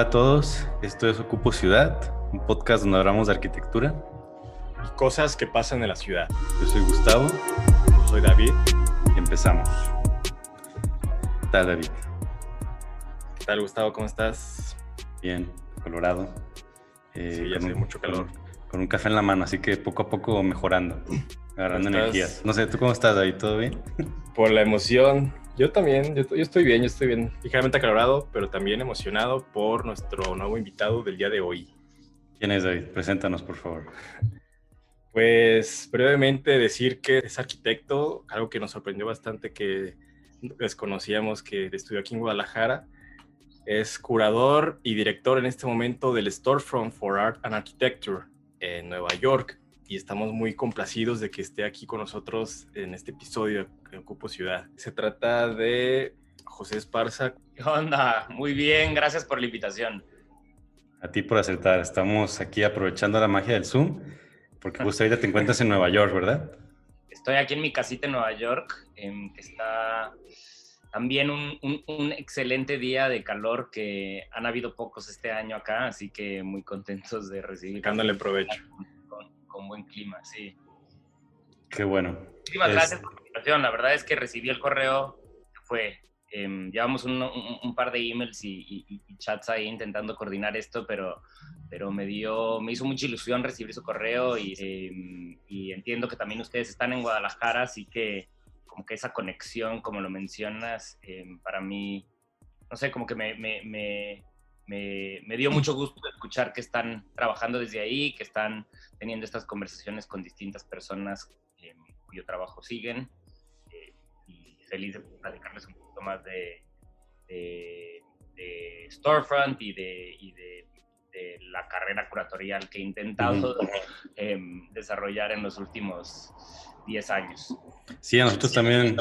Hola a todos, esto es Ocupo Ciudad, un podcast donde hablamos de arquitectura. Y cosas que pasan en la ciudad. Yo soy Gustavo. Yo soy David. Y empezamos. ¿Qué tal, David? ¿Qué tal, Gustavo? ¿Cómo estás? Bien, colorado. Eh, sí, ya hace mucho calor. Con, un café en la mano, así que poco a poco mejorando, agarrando energías. No sé, ¿tú cómo estás, David? ¿Todo bien? Por la emoción yo también, yo, estoy bien, yo estoy bien, ligeramente acalorado, pero también emocionado por nuestro nuevo invitado del día de hoy. ¿Quién es David? Preséntanos, por favor. Pues brevemente decir que es arquitecto, algo que nos sorprendió bastante que desconocíamos que estudió aquí en Guadalajara. Es curador y director en este momento del Storefront for Art and Architecture en Nueva York y estamos muy complacidos de que esté aquí con nosotros en este episodio de Ocupo Ciudad. Se trata de José Esparza. ¿Qué onda? Muy bien, gracias por la invitación. A ti por aceptar. Estamos aquí aprovechando la magia del Zoom, porque justo ahorita te encuentras en Nueva York, ¿verdad? Estoy aquí en mi casita en Nueva York, en que está también un, un, excelente día de calor que han habido pocos este año acá, así que muy contentos de recibir. Dándole provecho con buen clima, sí. Qué bueno. Muchísimas gracias por la invitación. La verdad es que recibí el correo, fue, em, llevamos un, par de emails y, chats ahí intentando coordinar esto, pero, pero me dio, me hizo mucha ilusión recibir su correo y, em, y entiendo que también ustedes están en Guadalajara, así que como que esa conexión, como lo mencionas, em, para mí, no sé, como que me, me, me me, dio mucho gusto escuchar que están trabajando desde ahí, que están teniendo estas conversaciones con distintas personas eh, cuyo trabajo siguen. Eh, y feliz de platicarles un poquito más de, de, Storefront y, de, y de, la carrera curatorial que he intentado em, desarrollar en los últimos 10 años. Sí, a nosotros también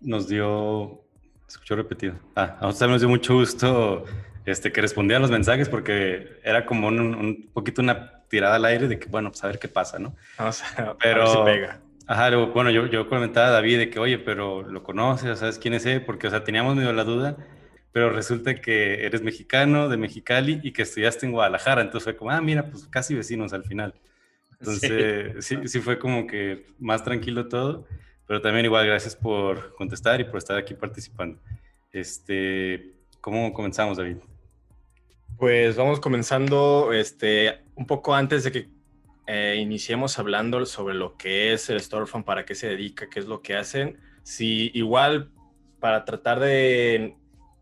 nos dio, escuchó repetido, ah, a nosotros también nos dio mucho gusto este, que respondía a los mensajes porque era como un, poquito una tirada al aire de que, bueno, pues a ver qué pasa, ¿no? pero, a ver si pega. Ajá, bueno, yo, yo comentaba a David de que, oye, pero lo conoces, ¿sabes quién es él? Porque, o sea, teníamos medio la duda, pero resulta que eres mexicano, de Mexicali, y que estudiaste en Guadalajara, entonces fue como, ah, mira, pues casi vecinos al final. Entonces, sí, sí fue como que más tranquilo todo, pero también igual gracias por contestar y por estar aquí participando. Este, ¿Cómo comenzamos, David? Pues vamos comenzando este, un poco antes de que eh, iniciemos hablando sobre lo que es el Storefront, para qué se dedica, qué es lo que hacen. Si igual para tratar de,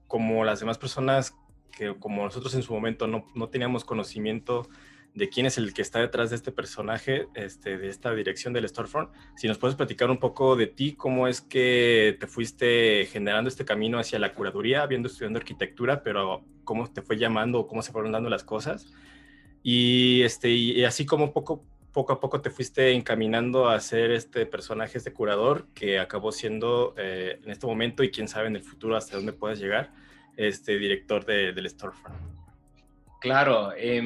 como las demás personas, que como nosotros en su momento no, no teníamos conocimiento de quién es el que está detrás de este personaje, este, de esta dirección del Storefront. Si nos puedes platicar un poco de ti, cómo es que te fuiste generando este camino hacia la curaduría, habiendo estudiando arquitectura, pero cómo te fue llamando, cómo se fueron dando las cosas. Y, este, así como poco, a poco te fuiste encaminando a ser este personaje, este curador, que acabó siendo eh, en este momento y quién sabe en el futuro hasta dónde puedas llegar, este director del Storefront. Claro, eh,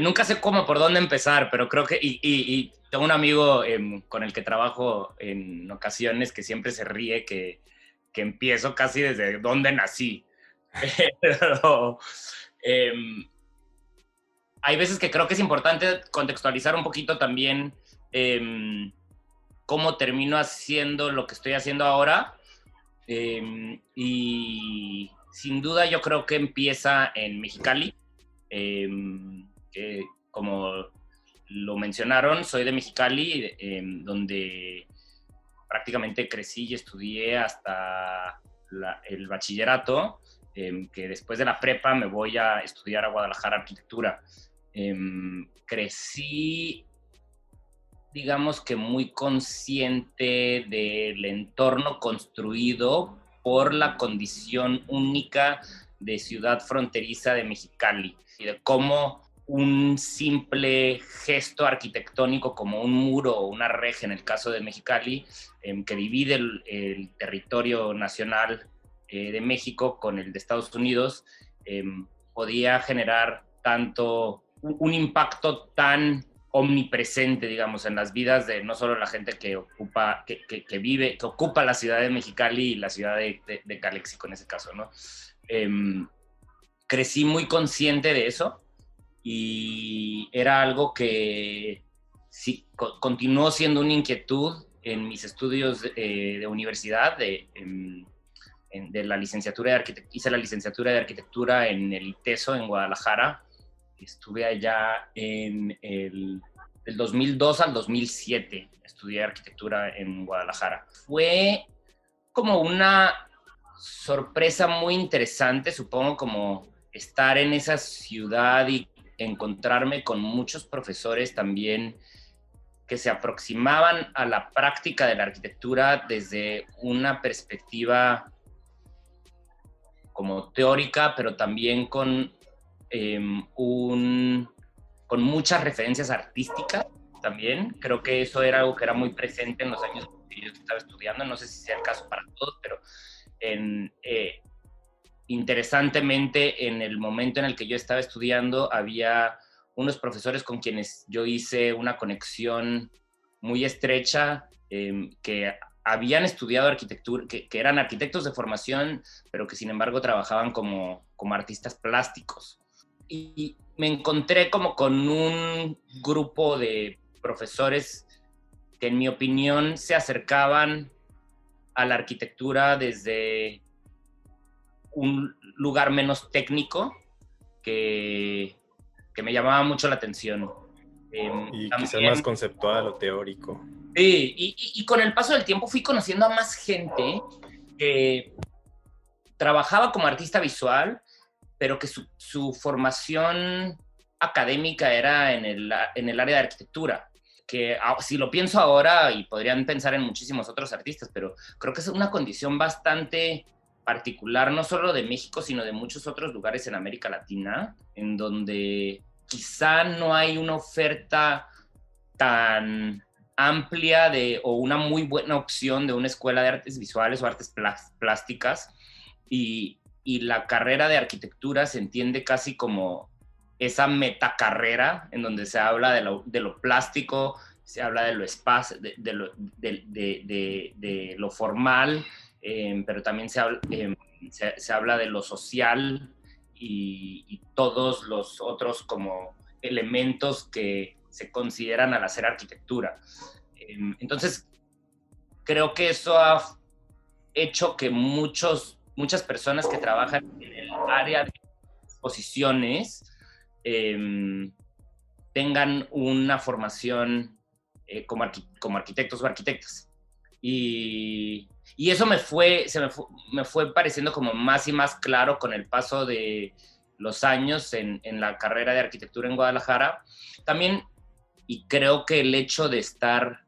nunca sé cómo, por dónde empezar, pero creo que, y, tengo un amigo em, con el que trabajo en ocasiones que siempre se ríe que, que empiezo casi desde donde nací. pero em, hay veces que creo que es importante contextualizar un poquito también em, cómo termino haciendo lo que estoy haciendo ahora. y sin duda yo creo que empieza en Mexicali que como lo mencionaron, soy de Mexicali, em, donde prácticamente crecí y estudié hasta el bachillerato, em, que después de la prepa me voy a estudiar a Guadalajara arquitectura. Em, crecí, digamos que muy consciente del entorno construido por la condición única de ciudad fronteriza de Mexicali y de cómo un simple gesto arquitectónico como un muro o una reja en el caso de Mexicali, em, que divide el, territorio nacional eh, de México con el de Estados Unidos, em, podía generar tanto un, impacto tan omnipresente, digamos, en las vidas de no solo la gente que ocupa, que, vive, que ocupa la ciudad de Mexicali y la ciudad de, de, Calexico en ese caso, ¿no? Em, crecí muy consciente de eso y era algo que sí, continuó siendo una inquietud en mis estudios eh, de universidad, de, de la licenciatura de hice la licenciatura de arquitectura en el ITESO en Guadalajara. Estuve allá en el del 2002 al 2007. Estudié arquitectura en Guadalajara. Fue como una sorpresa muy interesante, supongo, como estar en esa ciudad y encontrarme con muchos profesores también que se aproximaban a la práctica de la arquitectura desde una perspectiva como teórica, pero también con, em, un, con muchas referencias artísticas también. Creo que eso era algo que era muy presente en los años que yo estaba estudiando. No sé si sea el caso para todos, pero en, eh, interesantemente, en el momento en el que yo estaba estudiando, había unos profesores con quienes yo hice una conexión muy estrecha, em, que habían estudiado arquitectura, que, eran arquitectos de formación, pero que sin embargo trabajaban como, como artistas plásticos. Y me encontré como con un grupo de profesores que en mi opinión se acercaban a la arquitectura desde un lugar menos técnico que, que me llamaba mucho la atención. Em, y quizás más conceptual o teórico. Sí, y, con el paso del tiempo fui conociendo a más gente que trabajaba como artista visual, pero que su, formación académica era en el, en el área de arquitectura que si lo pienso ahora, y podrían pensar en muchísimos otros artistas, pero creo que es una condición bastante particular, no solo de México, sino de muchos otros lugares en América Latina, en donde quizá no hay una oferta tan amplia de, o una muy buena opción de una escuela de artes visuales o artes plásticas, y, y la carrera de arquitectura se entiende casi como esa metacarrera en donde se habla de lo, de lo plástico, se habla de lo espacio, de, lo, formal, em, pero también se habla, em, se, habla, de lo social y, y, todos los otros como elementos que se consideran al hacer arquitectura. Em, entonces, creo que eso ha hecho que muchos, muchas personas que trabajan en el área de exposiciones tengan una formación eh, como, como, arquitectos o arquitectas. Y, y eso me fue, se me fue, me fue, pareciendo como más y más claro con el paso de los años en, en la carrera de arquitectura en Guadalajara. También, y creo que el hecho de estar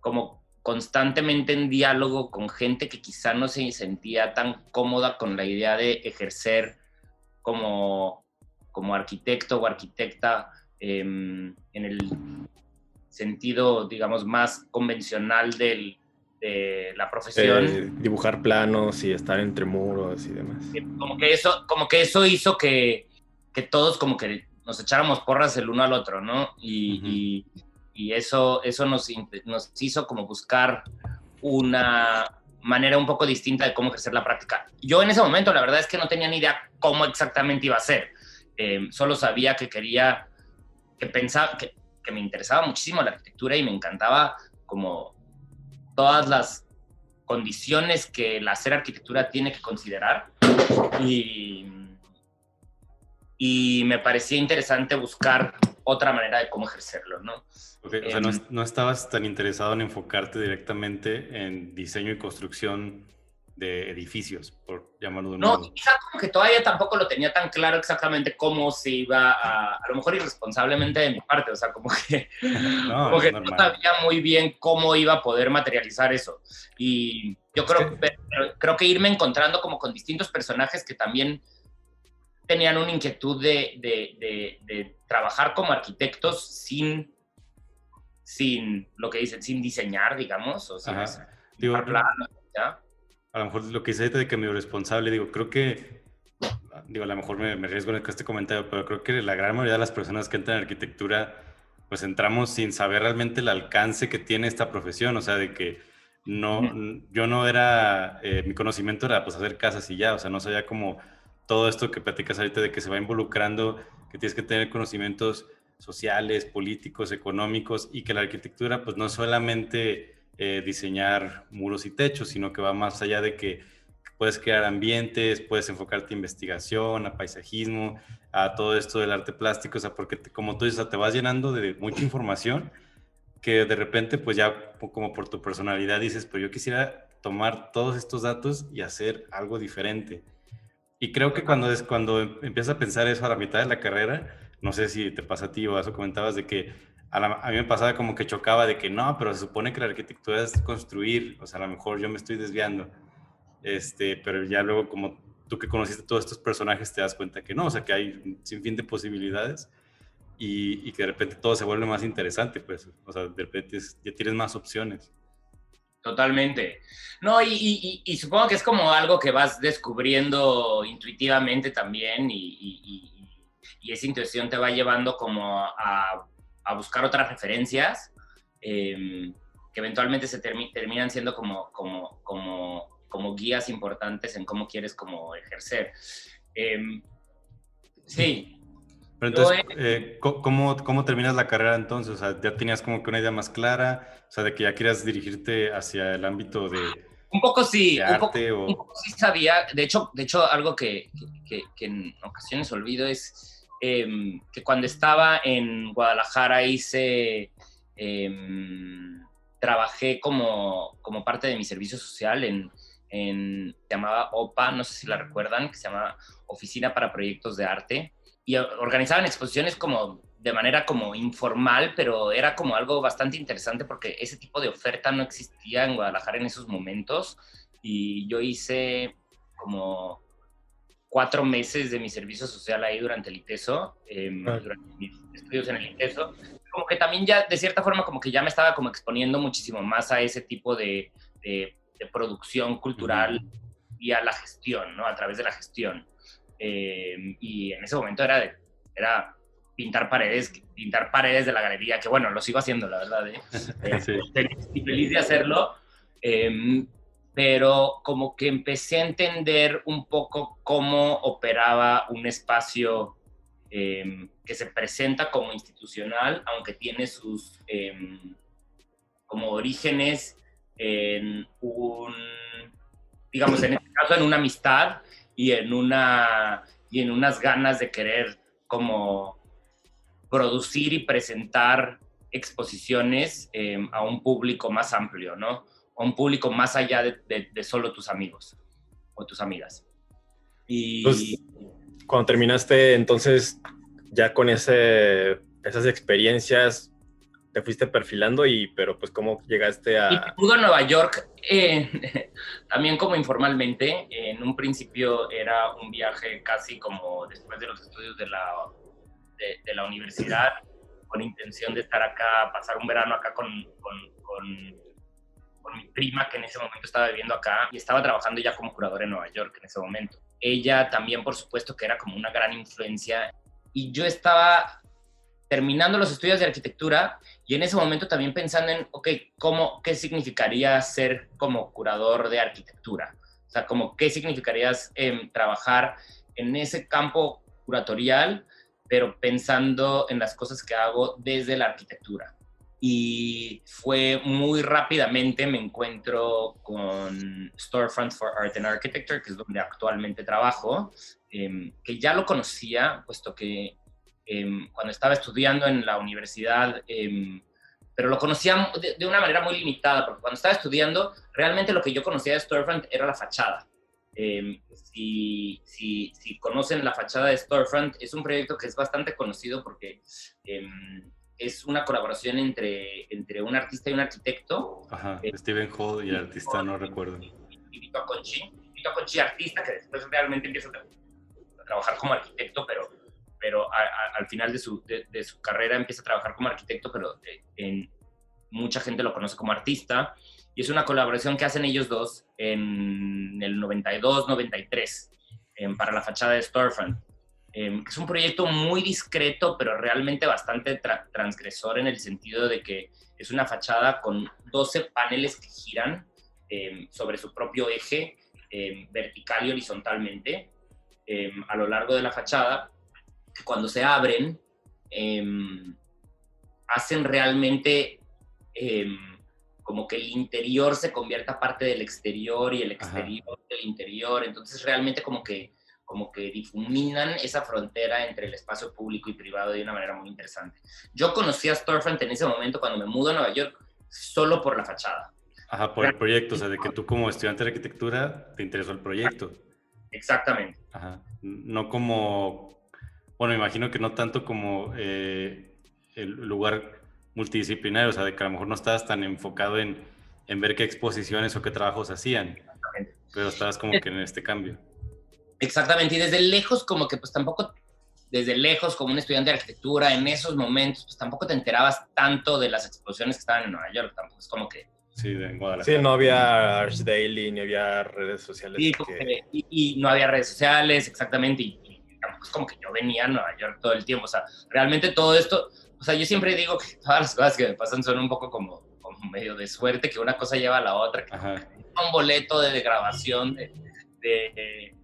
como constantemente en diálogo con gente que quizá no se sentía tan cómoda con la idea de ejercer como como arquitecto o arquitecta em, en el sentido, digamos, más convencional del, de la profesión. Eh, dibujar planos y estar entre muros y demás. Como que eso, como que eso hizo que, que todos como que nos echáramos porras el uno al otro, ¿no? Y, y, eso, eso nos, nos hizo como buscar una manera un poco distinta de cómo ejercer la práctica. Yo en ese momento la verdad es que no tenía ni idea cómo exactamente iba a ser. Eh, solo sabía que quería, que pensaba, que, que, me interesaba muchísimo la arquitectura y me encantaba como todas las condiciones que la hacer arquitectura tiene que considerar. Y, y me parecía interesante buscar otra manera de cómo ejercerlo, ¿no? o sea, no, em, no, estabas tan interesado en enfocarte directamente en diseño y construcción de edificios, por llamarlo de un No, quizá como que todavía tampoco lo tenía tan claro exactamente cómo se iba a, a lo mejor irresponsablemente de mi parte, o sea, como que no, como que no sabía muy bien cómo iba a poder materializar eso. Y yo creo, que... creo que irme encontrando como con distintos personajes que también tenían una inquietud de, de, de, trabajar como arquitectos sin, sin lo que dicen, sin diseñar, digamos, o sea, dibujar planos, ¿ya? A lo mejor lo que dice de que medio responsable, digo, creo que, digo, a lo mejor me, me arriesgo en este comentario, pero creo que la gran mayoría de las personas que entran en arquitectura, pues entramos sin saber realmente el alcance que tiene esta profesión, o sea, de que no, yo no era, eh, mi conocimiento era pues hacer casas y ya, o sea, no sabía como todo esto que platicas ahorita de que se va involucrando, que tienes que tener conocimientos sociales, políticos, económicos y que la arquitectura pues no solamente eh, diseñar muros y techos, sino que va más allá de que puedes crear ambientes, puedes enfocarte a investigación, a paisajismo, a todo esto del arte plástico, o sea, porque como tú dices, te vas llenando de mucha información que de repente pues ya como por tu personalidad dices, pero yo quisiera tomar todos estos datos y hacer algo diferente. Y creo que cuando, es, cuando empiezas a pensar eso a la mitad de la carrera, no sé si te pasa a ti o eso comentabas de que a, mí me pasaba como que chocaba de que no, pero se supone que la arquitectura es construir, o sea, a lo mejor yo me estoy desviando, este, pero ya luego como tú que conociste todos estos personajes te das cuenta que no, o sea, que hay un sinfín de posibilidades y, y que de repente todo se vuelve más interesante, pues, o sea, de repente ya tienes más opciones. Totalmente. No, y, y, supongo que es como algo que vas descubriendo intuitivamente también y, esa intuición te va llevando como a, a buscar otras referencias em, que eventualmente se terminan siendo como, como, como, como guías importantes en cómo quieres como ejercer. Em, sí, pero entonces, eh, ¿cómo, ¿cómo, terminas la carrera entonces? O sea, ¿ya tenías como que una idea más clara? O sea, de que ya querías dirigirte hacia el ámbito de... Un poco sí, un, poco, sí sabía. De hecho, de hecho algo que, que, que en ocasiones olvido es em, que cuando estaba en Guadalajara hice... Em, trabajé como, como parte de mi servicio social en, en, se llamaba OPA, no sé si la recuerdan, que se llama Oficina para Proyectos de Arte. Y organizaban exposiciones como de manera como informal, pero era como algo bastante interesante porque ese tipo de oferta no existía en Guadalajara en esos momentos. Y yo hice como cuatro meses de mi servicio social ahí durante el ITESO, em, durante mis estudios en el ITESO, como que también ya de cierta forma como que ya me estaba como exponiendo muchísimo más a ese tipo de, de, producción cultural y a la gestión, ¿no? A través de la gestión. Eh, y en ese momento era, era pintar paredes, pintar paredes de la galería, que bueno, lo sigo haciendo, la verdad, ¿eh? eh feliz, de hacerlo, em, pero como que empecé a entender un poco cómo operaba un espacio em, que se presenta como institucional, aunque tiene sus em, como orígenes en un, digamos, en este caso en una amistad, y en, una, y en unas ganas de querer como producir y presentar exposiciones em, a un público más amplio, ¿no? A un público más allá de, de, solo tus amigos o tus amigas. Y pues, cuando terminaste, entonces, ya con ese, esas experiencias, te fuiste perfilando y, pero pues, ¿cómo llegaste a...? Y pudo Nueva York, eh, también como informalmente, en un principio era un viaje casi como después de los estudios de la, de, la universidad, con intención de estar acá, pasar un verano acá con, con, con, mi prima que en ese momento estaba viviendo acá y estaba trabajando ya como curador en Nueva York en ese momento. Ella también, por supuesto, que era como una gran influencia y yo estaba terminando los estudios de arquitectura y en ese momento también pensando en, ok, ¿cómo, ¿qué significaría ser como curador de arquitectura? O sea, como, ¿qué significaría em, trabajar en ese campo curatorial, pero pensando en las cosas que hago desde la arquitectura? Y fue muy rápidamente, me encuentro con Storefront for Art and Architecture, que es donde actualmente trabajo, em, que ya lo conocía, puesto que Em, cuando estaba estudiando en la universidad, em, pero lo conocía de, una manera muy limitada, porque cuando estaba estudiando, realmente lo que yo conocía de Storefront era la fachada. Si, si, si, conocen la fachada de Storefront, es un proyecto que es bastante conocido porque es una colaboración entre, entre un artista y un arquitecto. Ajá, Steven Hall y el artista, no recuerdo. Y Vito Conchi. Vito Conchi, artista, que después realmente empieza a trabajar como arquitecto, pero pero al final de su, de, su, carrera empieza a trabajar como arquitecto, pero eh, en, mucha gente lo conoce como artista. Y es una colaboración que hacen ellos dos en el 92-93 para la fachada de Storefront. Em, es un proyecto muy discreto, pero realmente bastante transgresor en el sentido de que es una fachada con 12 paneles que giran em, sobre su propio eje, em, vertical y horizontalmente, a lo largo de la fachada, que cuando se abren, hacen realmente como que el interior se convierta parte del exterior y el exterior del interior. Entonces realmente como que, como que difuminan esa frontera entre el espacio público y privado de una manera muy interesante. Yo conocí a Storefront en ese momento cuando me mudo a Nueva York solo por la fachada. Ajá, por el proyecto, o sea, de que tú como estudiante de arquitectura te interesó el proyecto. Exactamente. Ajá. No como, bueno, me imagino que no tanto como eh, el lugar multidisciplinario, o sea, de que a lo mejor no estabas tan enfocado en, en ver qué exposiciones o qué trabajos hacían, pero estabas como que en este cambio. Exactamente, y desde lejos como que pues tampoco, desde lejos como un estudiante de arquitectura, en esos momentos pues tampoco te enterabas tanto de las exposiciones que estaban en Nueva York, tampoco es como que... Sí, de Guadalajara. Sí, no había Arch Daily, ni había redes sociales. Sí, que... y, y, no había redes sociales, exactamente, y, y tampoco es como que yo venía a Nueva York todo el tiempo, o sea, realmente todo esto o sea, yo siempre digo que todas las cosas que me pasan son un poco como, como medio de suerte, que una cosa lleva a la otra. Que un boleto de, grabación de, de,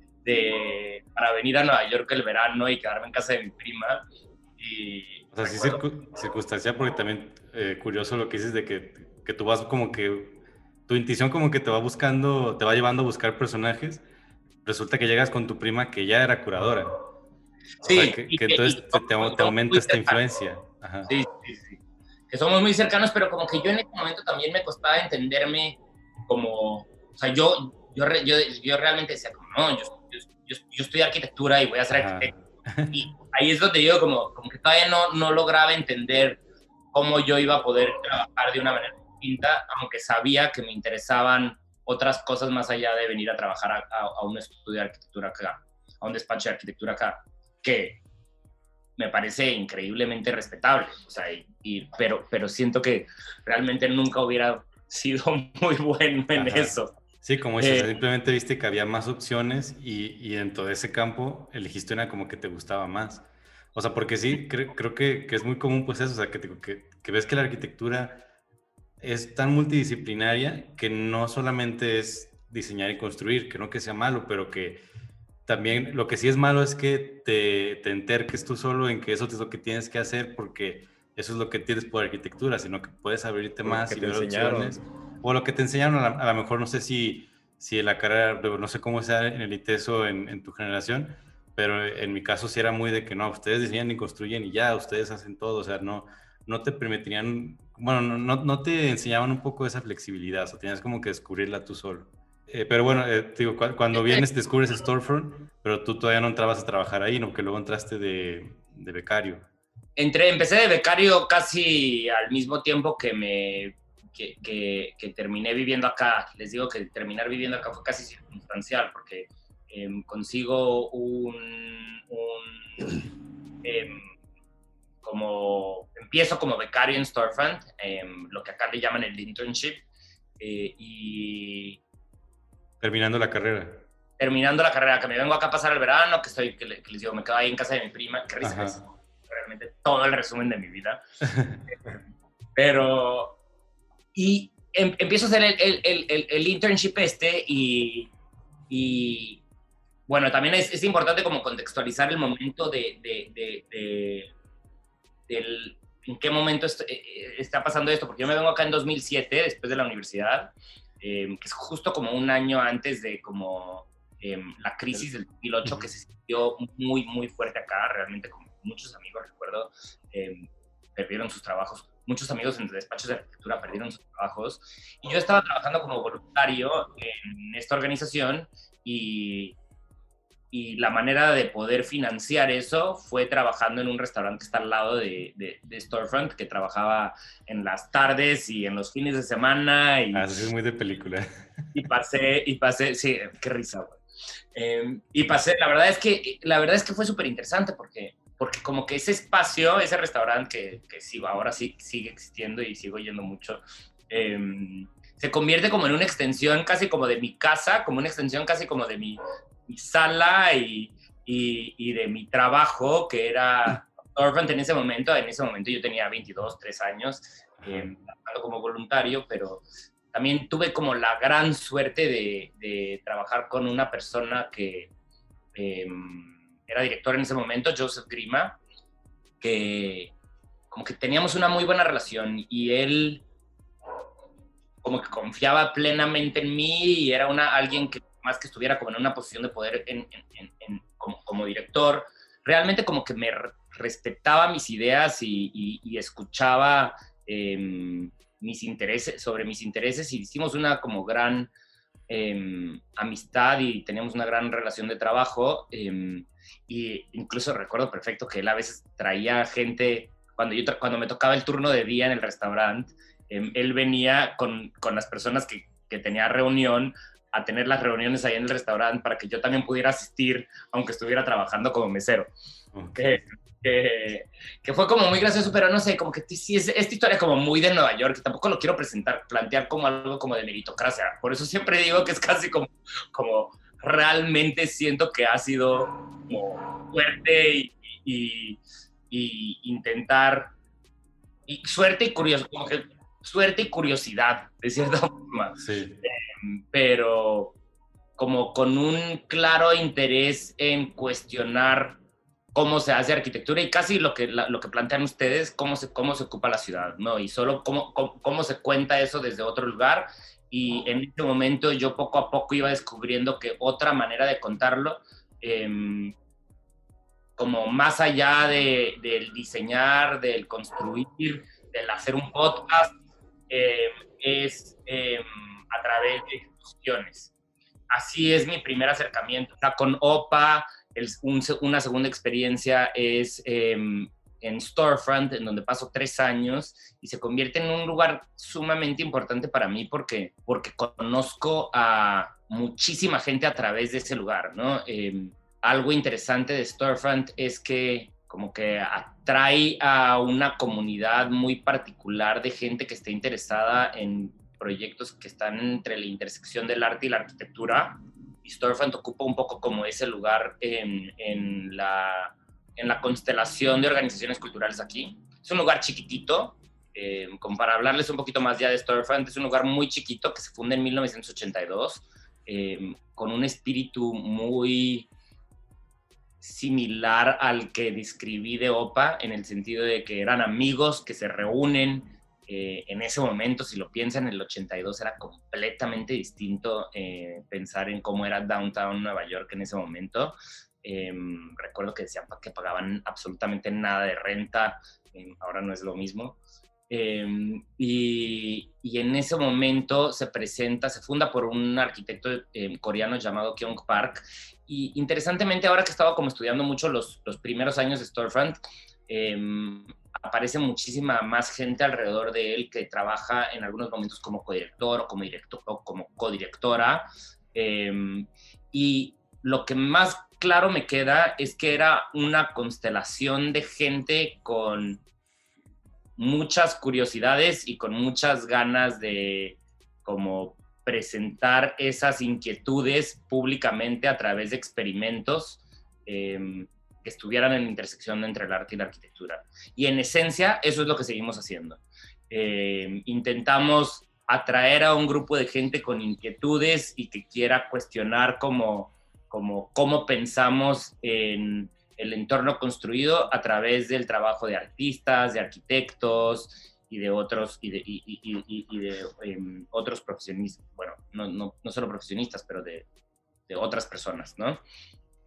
para venir a Nueva York el verano y quedarme en casa de mi prima. Y o sea, sí, circun circunstancial, porque también eh, curioso lo que dices de que, que tú vas como que, tu intuición como que te va buscando, te va llevando a buscar personajes. Resulta que llegas con tu prima que ya era curadora. Sí, o sea, que, que, entonces te, te, aumenta esta influencia. Sí, sí, sí. Que somos muy cercanos, pero como que yo en ese momento también me costaba entenderme como, o sea, yo, yo, yo, yo realmente decía como, no, yo, yo, yo, estudio arquitectura y voy a ser arquitecto. Y ahí es donde yo como, como que todavía no, no lograba entender cómo yo iba a poder trabajar de una manera distinta, aunque sabía que me interesaban otras cosas más allá de venir a trabajar a, a, a un estudio de arquitectura acá, a un despacho de arquitectura acá, que me parece increíblemente respetable. O sea, y, pero, pero siento que realmente nunca hubiera sido muy bueno en eso. Sí, como dices, eh, simplemente viste que había más opciones y, y dentro de ese campo elegiste una como que te gustaba más. O sea, porque sí, creo, creo que, que, es muy común pues eso, o sea, que, que, que ves que la arquitectura es tan multidisciplinaria que no solamente es diseñar y construir, que no que sea malo, pero que también lo que sí es malo es que te, te enterques tú solo en que eso es lo que tienes que hacer porque eso es lo que tienes por arquitectura, sino que puedes abrirte más y ver opciones. O lo que te enseñaron, a, lo mejor no sé si, si en la carrera, no sé cómo sea en el ITESO en, en tu generación, pero en mi caso sí era muy de que no, ustedes diseñan y construyen y ya, ustedes hacen todo, o sea, no, no te permitirían, bueno, no, no te enseñaban un poco esa flexibilidad, o sea, tenías como que descubrirla tú solo. Eh, pero bueno, eh, digo, cuando vienes descubres Storefront, pero tú todavía no entrabas a trabajar ahí, ¿no? Que luego entraste de, de, becario. Entré, empecé de becario casi al mismo tiempo que me que, que, que, terminé viviendo acá. Les digo que terminar viviendo acá fue casi circunstancial, porque eh, consigo un, un eh, como empiezo como becario en Storefront, em, lo que acá le llaman el internship, y Terminando la carrera. Terminando la carrera, que me vengo acá a pasar el verano, que estoy, que, les digo, me quedo ahí en casa de mi prima, que risa, realmente todo el resumen de mi vida. Pero, y em, empiezo a hacer el, el, el, el, internship este y, y bueno, también es, es, importante como contextualizar el momento de, de, de, de del, en qué momento est eh, eh, está pasando esto, porque yo me vengo acá en 2007, después de la universidad, eh, que es justo como un año antes de como eh, la crisis del 2008 que se sintió muy, muy fuerte acá, realmente como muchos amigos, recuerdo, eh, perdieron sus trabajos, muchos amigos en despachos de arquitectura perdieron sus trabajos, y yo estaba trabajando como voluntario en esta organización y y la manera de poder financiar eso fue trabajando en un restaurante que está al lado de, de, Storefront, que trabajaba en las tardes y en los fines de semana. Y, ah, eso es muy de película. Y pasé, y pasé, sí, qué risa, güey. Eh, y pasé, la verdad es que, la verdad es que fue súper interesante porque, porque como que ese espacio, ese restaurante que, que sí, ahora sí sigue existiendo y sigo yendo mucho, eh, se convierte como en una extensión casi como de mi casa, como una extensión casi como de mi, mi sala y, y, y, de mi trabajo, que era Orphan en ese momento. En ese momento yo tenía 22, 3 años, eh, como voluntario, pero también tuve como la gran suerte de, de trabajar con una persona que, em, era director en ese momento, Joseph Grima, que como que teníamos una muy buena relación y él como que confiaba plenamente en mí y era una, alguien que más que estuviera como en una posición de poder como, director, realmente como que me respetaba mis ideas y, escuchaba em, mis intereses, sobre mis intereses y hicimos una como gran em, amistad y teníamos una gran relación de trabajo. Eh, y incluso recuerdo perfecto que él a veces traía gente, cuando, yo, cuando me tocaba el turno de día en el restaurante, él venía con, con las personas que, que tenía reunión a tener las reuniones ahí en el restaurante para que yo también pudiera asistir, aunque estuviera trabajando como mesero. Okay que, fue como muy gracioso, pero no sé, como que sí, es, esta historia es como muy de Nueva York, que tampoco lo quiero presentar, plantear como algo como de meritocracia. Por eso siempre digo que es casi como, como realmente siento que ha sido como fuerte y, y, intentar, y suerte y curiosidad, como que suerte y curiosidad, de cierta forma. Sí. Em, pero como con un claro interés en cuestionar cómo se hace arquitectura y casi lo que, lo que plantean ustedes, cómo se, cómo se ocupa la ciudad, ¿no? Y solo cómo, cómo, se cuenta eso desde otro lugar. Y en ese momento yo poco a poco iba descubriendo que otra manera de contarlo, em, como más allá de, del diseñar, del construir, del hacer un podcast, em, es em, a través de exposiciones. Así es mi primer acercamiento. O sea, con OPA, una segunda experiencia es em, en Storefront, en donde paso tres años y se convierte en un lugar sumamente importante para mí porque, porque conozco a muchísima gente a través de ese lugar, ¿no? Em, algo interesante de Storefront es que como que atrae a una comunidad muy particular de gente que está interesada en proyectos que están entre la intersección del arte y la arquitectura Storefront ocupa un poco como ese lugar en, la, en la constelación de organizaciones culturales aquí. Es un lugar chiquitito, eh, para hablarles un poquito más ya de Storefront, es un lugar muy chiquito que se funda en 1982, eh, con un espíritu muy similar al que describí de OPA, en el sentido de que eran amigos que se reúnen, en ese momento, si lo piensan, en el 82 era completamente distinto eh, pensar en cómo era downtown Nueva York en ese momento. Em, recuerdo que decían que pagaban absolutamente nada de renta, em, ahora no es lo mismo. Em, y, y, en ese momento se presenta, se funda por un arquitecto coreano llamado Kyung Park. Y interesantemente, ahora que estaba como estudiando mucho los, los primeros años de Storefront, aparece muchísima más gente alrededor de él que trabaja en algunos momentos como codirector o como director o como codirectora. Em, y lo que más claro me queda es que era una constelación de gente con muchas curiosidades y con muchas ganas de como presentar esas inquietudes públicamente a través de experimentos. Eh, estuvieran en la intersección entre el arte y la arquitectura. Y en esencia, eso es lo que seguimos haciendo. Eh, intentamos atraer a un grupo de gente con inquietudes y que quiera cuestionar cómo, cómo, cómo pensamos en el entorno construido a través del trabajo de artistas, de arquitectos y de otros, y de, y, de em, otros profesionistas, bueno, no, no, no, solo profesionistas, pero de, de otras personas, ¿no?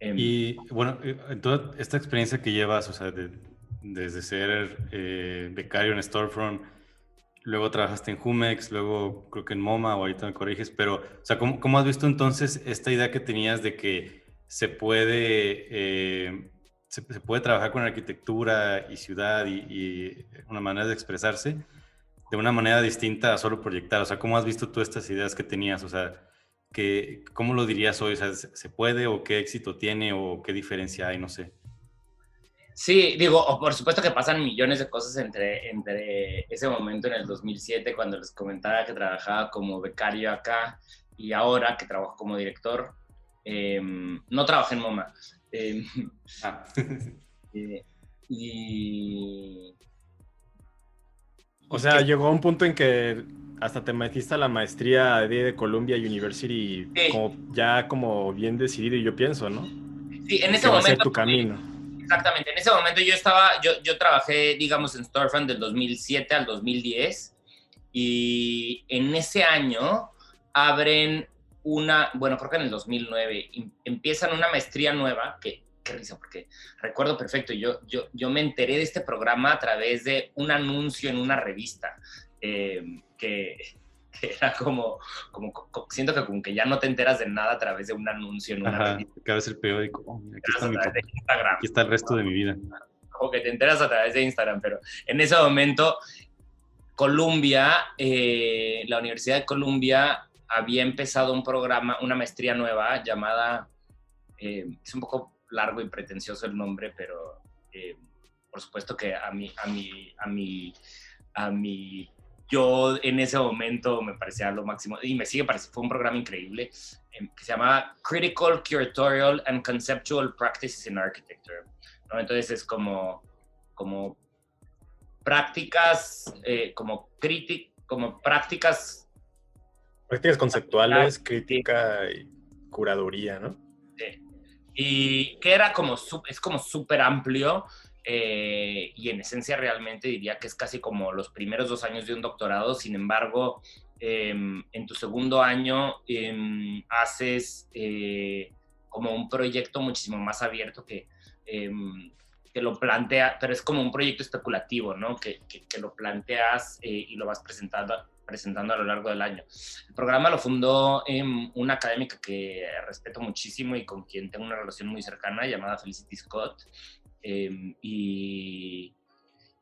Y bueno, eh, en toda esta experiencia que llevas, o sea, desde ser eh, becario en Storefront, luego trabajaste en Humex, luego creo que en MoMA, o ahorita me corriges, pero, o sea, ¿cómo, cómo has visto entonces esta idea que tenías de que se puede, eh, se, puede trabajar con arquitectura y ciudad y, y, una manera de expresarse de una manera distinta a solo proyectar? O sea, ¿cómo has visto tú estas ideas que tenías? O sea, que, ¿cómo lo dirías hoy? ¿Se puede o qué éxito tiene o qué diferencia hay? No sé. Sí, digo, por supuesto que pasan millones de cosas entre, entre ese momento en el 2007, cuando les comentaba que trabajaba como becario acá y ahora que trabajo como director. Em, no trabajé en MoMA. Em, ah. Eh, y... O sea, llegó a un punto en que hasta te metiste a la maestría de, de Columbia University como, ya como bien decidido y yo pienso, ¿no? Sí, en ese momento. tu camino. Exactamente, en ese momento yo estaba, yo, yo trabajé, digamos, en Storefront del 2007 al 2010 y en ese año abren una, bueno, creo que en el 2009, empiezan una maestría nueva, que qué risa, porque recuerdo perfecto, yo, yo, yo me enteré de este programa a través de un anuncio en una revista, eh, que, era como, como, siento que como que ya no te enteras de nada a través de un anuncio en una revista. Cada vez el periódico, oh, aquí, está aquí está el resto de mi vida. O que te enteras a través de Instagram, pero en ese momento Columbia, eh, la Universidad de Columbia había empezado un programa, una maestría nueva llamada, eh, es un poco largo y pretencioso el nombre, pero eh, por supuesto que a mí, a mí, a mí, a mí, yo en ese momento me parecía lo máximo y me sigue pareciendo, fue un programa increíble em, que se llamaba Critical, Curatorial and Conceptual Practices in Architecture. ¿no? Entonces es como, como prácticas, eh, como, como prácticas Prácticas conceptuales, crítica y curaduría, ¿no? Sí. Y que era como, es como súper amplio eh, y en esencia realmente diría que es casi como los primeros dos años de un doctorado, sin embargo, em, en tu segundo año em, haces eh, como un proyecto muchísimo más abierto que, em, que lo plantea, pero es como un proyecto especulativo, ¿no? Que, que, que lo planteas eh, y lo vas presentando, presentando a lo largo del año. El programa lo fundó una académica que respeto muchísimo y con quien tengo una relación muy cercana llamada Felicity Scott. Em, y,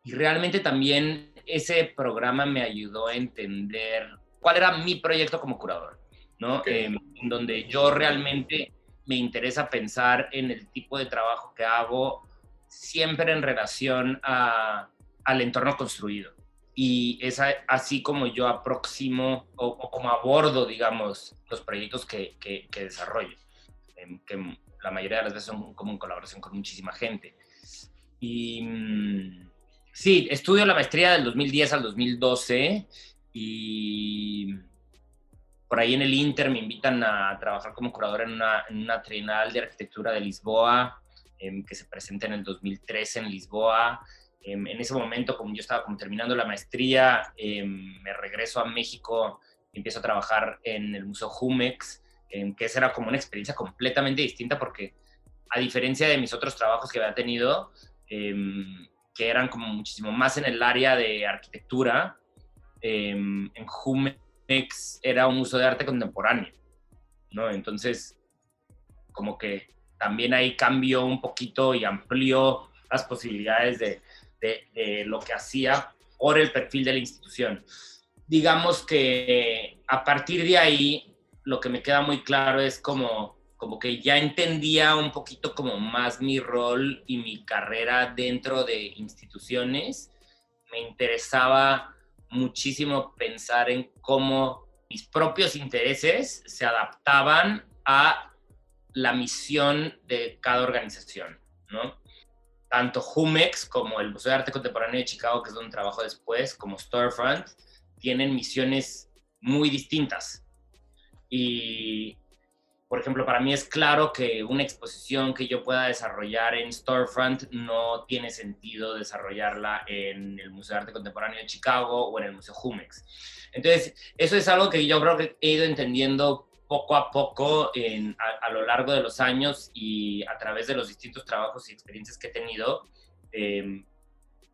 y realmente también ese programa me ayudó a entender cuál era mi proyecto como curador, ¿no? Em, en donde yo realmente me interesa pensar en el tipo de trabajo que hago siempre en relación a, al entorno construido y es así como yo aproximo o, como abordo, digamos, los proyectos que, que, desarrollo, que la mayoría de las veces son como en colaboración con muchísima gente. Y mm, sí, estudio la maestría del 2010 al 2012 y por ahí en el Inter me invitan a trabajar como curador en una, en una trienal de arquitectura de Lisboa, em, que se presenta en el 2013 en Lisboa. Em, en ese momento, como yo estaba como terminando la maestría, em, me regreso a México, empiezo a trabajar en el Museo Jumex, que esa era como una experiencia completamente distinta porque a diferencia de mis otros trabajos que había tenido, que eran como muchísimo más en el área de arquitectura, en Jumex era un museo de arte contemporáneo, ¿no? Entonces, como que también ahí cambió un poquito y amplió las posibilidades de, de, lo que hacía por el perfil de la institución. Digamos que a partir de ahí, lo que me queda muy claro es como, como que ya entendía un poquito como más mi rol y mi carrera dentro de instituciones. Me interesaba muchísimo pensar en cómo mis propios intereses se adaptaban a la misión de cada organización, ¿no? tanto Jumex como el Museo de Arte Contemporáneo de Chicago, que es donde trabajo después, como Storefront, tienen misiones muy distintas. Y, por ejemplo, para mí es claro que una exposición que yo pueda desarrollar en Storefront no tiene sentido desarrollarla en el Museo de Arte Contemporáneo de Chicago o en el Museo Jumex. Entonces, eso es algo que yo creo que he ido entendiendo poco a poco en, a, lo largo de los años y a través de los distintos trabajos y experiencias que he tenido, em,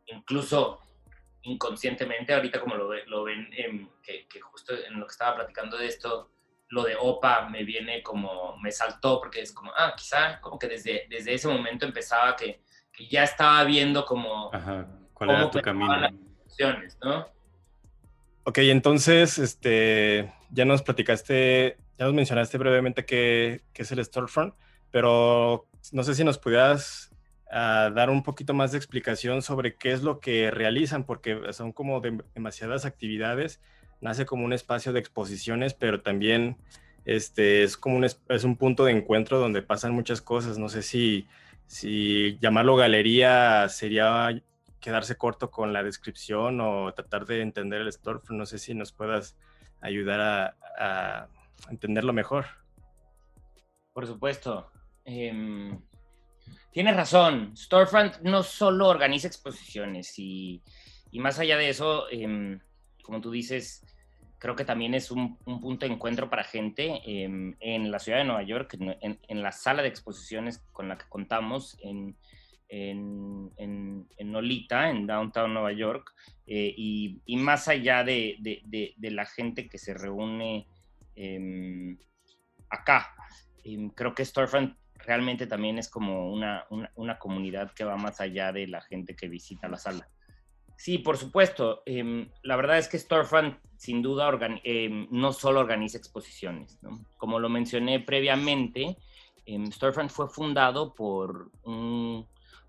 incluso inconscientemente, ahorita como lo, lo ven, que, justo en lo que estaba platicando de esto, lo de OPA me viene como, me saltó porque es como, ah, quizá como que desde, desde ese momento empezaba que, que ya estaba viendo como... Ajá, cuál era tu camino. ¿no? Ok, entonces, este, ya nos platicaste ya nos mencionaste brevemente qué, es el storefront, pero no sé si nos pudieras ah, dar un poquito más de explicación sobre qué es lo que realizan, porque son como demasiadas actividades. Nace como un espacio de exposiciones, pero también este, es como un, es un punto de encuentro donde pasan muchas cosas. No sé si, si llamarlo galería sería quedarse corto con la descripción o tratar de entender el storefront. No sé si nos puedas ayudar a entenderlo mejor. Por supuesto. Em, Tienes razón, Storefront no solo organiza exposiciones y, más allá de eso, em, como tú dices, creo que también es un, punto de encuentro para gente em, en la ciudad de Nueva York, en, la sala de exposiciones con la que contamos en, en, en Nolita, en Downtown Nueva York, eh, y, más allá de, de, la gente que se reúne em, acá. creo que Storefront realmente también es como una, una, comunidad que va más allá de la gente que visita la sala. Sí, por supuesto. Em, la verdad es que Storefront sin duda em, no solo organiza exposiciones. Como lo mencioné previamente, em, Storefront fue fundado por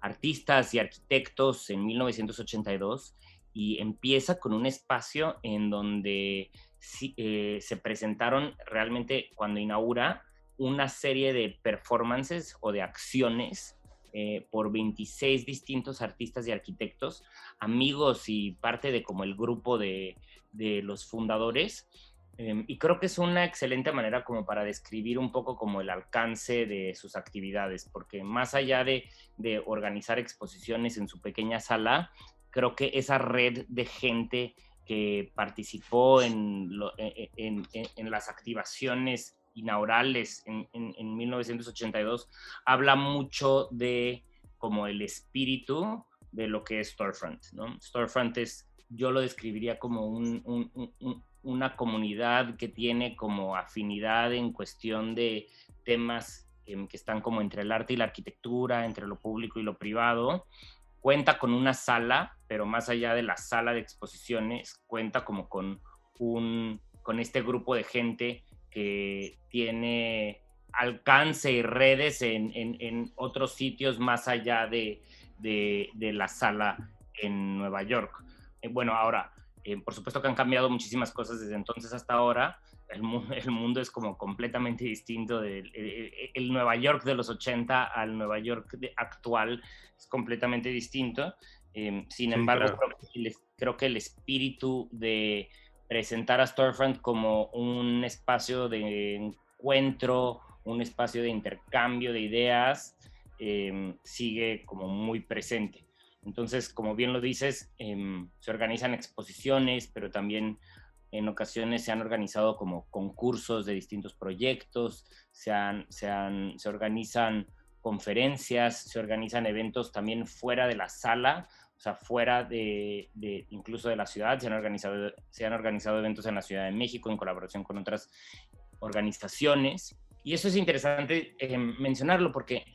artistas y arquitectos en 1982 y empieza con un espacio en donde eh, se presentaron realmente cuando inaugura una serie de performances o de acciones eh, por 26 distintos artistas y arquitectos, amigos y parte de como el grupo de, los fundadores. Em, y creo que es una excelente manera como para describir un poco como el alcance de sus actividades, porque más allá de, de organizar exposiciones en su pequeña sala, creo que esa red de gente que participó en, e, e, en las activaciones inaugurales en, en, 1982, habla mucho de como el espíritu de lo que es Storefront, ¿no? Storefront es, yo lo describiría como un, una comunidad que tiene como afinidad en cuestión de temas que están como entre el arte y la arquitectura, entre lo público y lo privado. Cuenta con una sala, pero más allá de la sala de exposiciones, cuenta como con un con este grupo de gente que tiene alcance y redes en, otros sitios más allá de, la sala en Nueva York. Eh, bueno, ahora, eh, por supuesto que han cambiado muchísimas cosas desde entonces hasta ahora. El, el mundo es como completamente distinto. Del, el, Nueva York de los 80 al Nueva York actual es completamente distinto. Eh, sin embargo, creo que el espíritu de presentar a Storefront como un espacio de encuentro, un espacio de intercambio de ideas, em, sigue como muy presente. Entonces, como bien lo dices, em, se organizan exposiciones, pero también en ocasiones se han organizado como concursos de distintos proyectos, se, se, se organizan conferencias, se organizan eventos también fuera de la sala, o sea, fuera de, incluso de la ciudad, se han, organizado, se han organizado eventos en la Ciudad de México en colaboración con otras organizaciones. Y eso es interesante eh, mencionarlo porque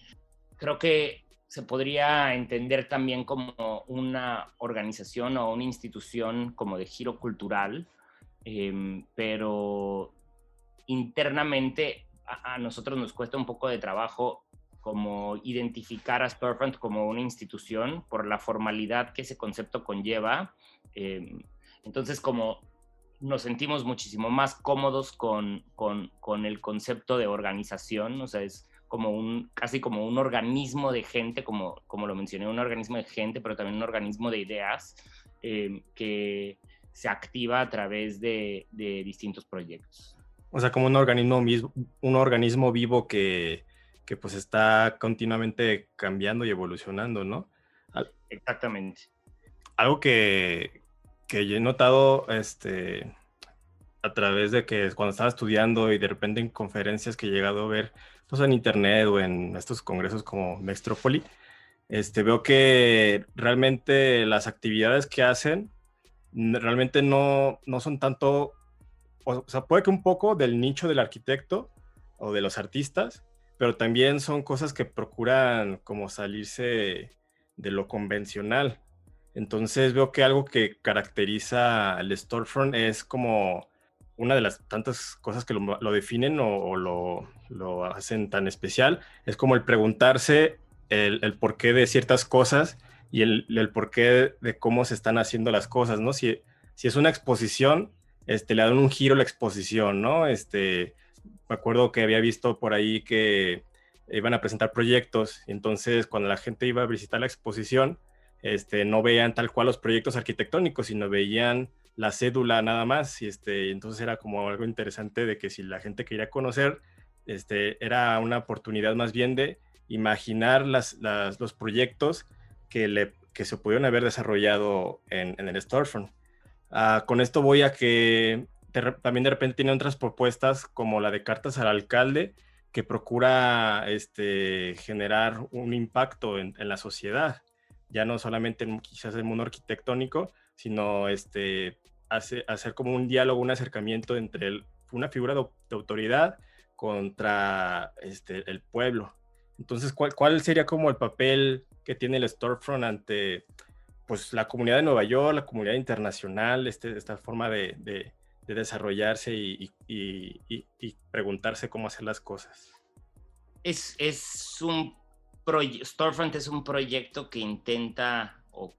creo que se podría entender también como una organización o una institución como de giro cultural, em, pero internamente a, nosotros nos cuesta un poco de trabajo como identificar a Storefront como una institución por la formalidad que ese concepto conlleva. Em, entonces, como nos sentimos muchísimo más cómodos con, con, el concepto de organización, o sea, es como un, casi como un organismo de gente, como, como lo mencioné, un organismo de gente, pero también un organismo de ideas em, que se activa a través de, de distintos proyectos. O sea, como un organismo, un organismo vivo que, que pues está continuamente cambiando y evolucionando, ¿no? Exactamente. Algo que, que yo he notado este, a través de que cuando estaba estudiando y de repente en conferencias que he llegado a ver, pues en internet o en estos congresos como Mextropoli, este, veo que realmente las actividades que hacen realmente no, no son tanto, o sea, puede que un poco del nicho del arquitecto o de los artistas, pero también son cosas que procuran como salirse de lo convencional. Entonces veo que algo que caracteriza al storefront es como una de las tantas cosas que lo, definen o, lo, hacen tan especial, es como el preguntarse el, porqué de ciertas cosas y el, el, porqué de cómo se están haciendo las cosas, ¿no? Si, si es una exposición, este, le dan un giro la exposición, ¿no? Este, me acuerdo que había visto por ahí que iban a presentar proyectos, entonces cuando la gente iba a visitar la exposición, este, no veían tal cual los proyectos arquitectónicos, sino veían la cédula nada más, y este, entonces era como algo interesante de que si la gente quería conocer, este, era una oportunidad más bien de imaginar las, los proyectos que, le, que se pudieron haber desarrollado en, en el storefront. Ah, con esto voy a que también de repente tiene otras propuestas como la de cartas al alcalde, que procura este, generar un impacto en, la sociedad, ya no solamente en, quizás en el mundo arquitectónico, sino este, hace, hacer como un diálogo, un acercamiento entre una figura de, autoridad contra este, el pueblo. Entonces, ¿cuál, ¿cuál sería como el papel que tiene el storefront ante pues, la comunidad de Nueva York, la comunidad internacional, este, esta forma de, desarrollarse y, y, y, preguntarse cómo hacer las cosas? Es, es un Storefront es un proyecto que intenta, o,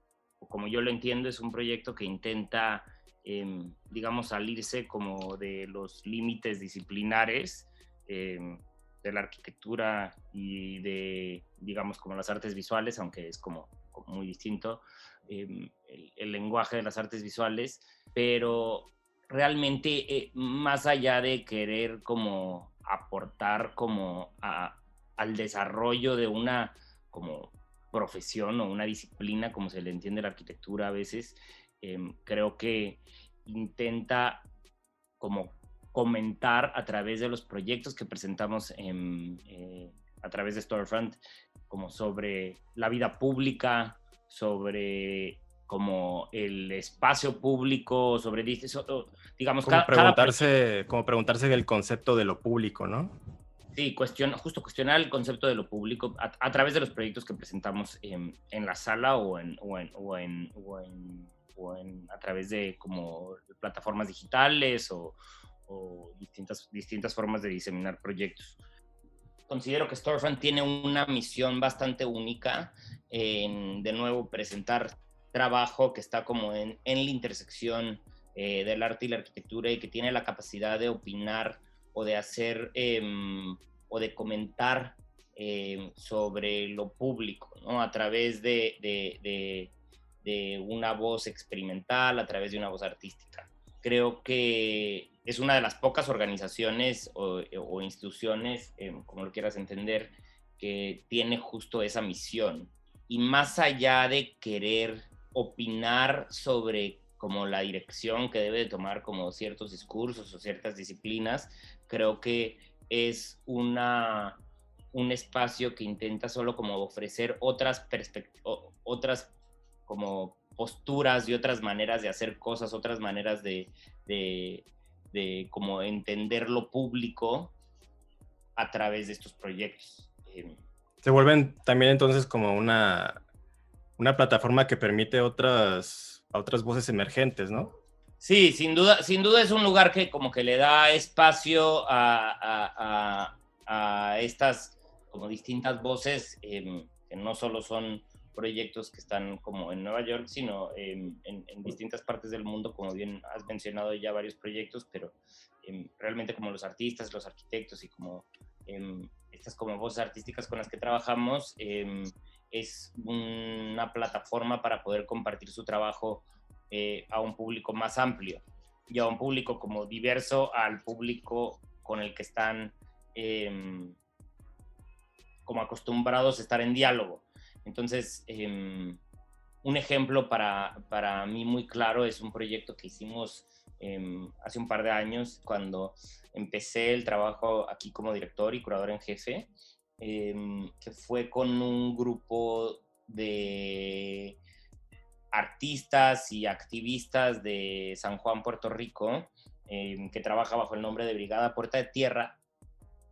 como yo lo entiendo, es un proyecto que intenta, em, digamos, salirse como de los límites disciplinares em, de la arquitectura y de, digamos, como las artes visuales, aunque es como, muy distinto em, el, lenguaje de las artes visuales, pero realmente eh, más allá de querer como aportar como al desarrollo de una como profesión o una disciplina, como se le entiende la arquitectura a veces, em, creo que intenta como comentar a través de los proyectos que presentamos eh, a través de Storefront, como sobre la vida pública, sobre como el espacio público, sobre digamos como preguntarse, como preguntarse del concepto de lo público, ¿no? Sí, cuestión, justo cuestionar el concepto de lo público a, través de los proyectos que presentamos en, la sala o en, o en, o en, o en, a través de como plataformas digitales o, o distintas, distintas formas de diseminar proyectos. Considero que Storefront tiene una misión bastante única en, de nuevo, presentar trabajo que está como en, en la intersección eh, del arte y la arquitectura y que tiene la capacidad de opinar o de hacer em, o de comentar em, sobre lo público, ¿no? A través de, de, de, una voz experimental, a través de una voz artística. Creo que es una de las pocas organizaciones o, o instituciones, em, como lo quieras entender, que tiene justo esa misión. Y más allá de querer opinar sobre como la dirección que debe de tomar como ciertos discursos o ciertas disciplinas, creo que es una, un espacio que intenta solo como ofrecer otras otras como posturas y otras maneras de hacer cosas, otras maneras de, de, de como entender lo público a través de estos proyectos. Se vuelven también entonces como una una plataforma que permite otras, otras voces emergentes, ¿no? Sí, sin duda, sin duda es un lugar que como que le da espacio a, estas como distintas voces, em, que no solo son proyectos que están como en Nueva York, sino en, distintas partes del mundo, como bien has mencionado ya varios proyectos, pero em, realmente como los artistas, los arquitectos y como em, estas como voces artísticas con las que trabajamos, es una plataforma para poder compartir su trabajo eh, a un público más amplio y a un público como diverso al público con el que están em, como acostumbrados a estar en diálogo. Entonces, em, un ejemplo para, para, mí muy claro es un proyecto que hicimos em, hace un par de años cuando empecé el trabajo aquí como director y curador en jefe Em, que fue con un grupo de artistas y activistas de San Juan, Puerto Rico, em, que trabaja bajo el nombre de Brigada Puerta de Tierra,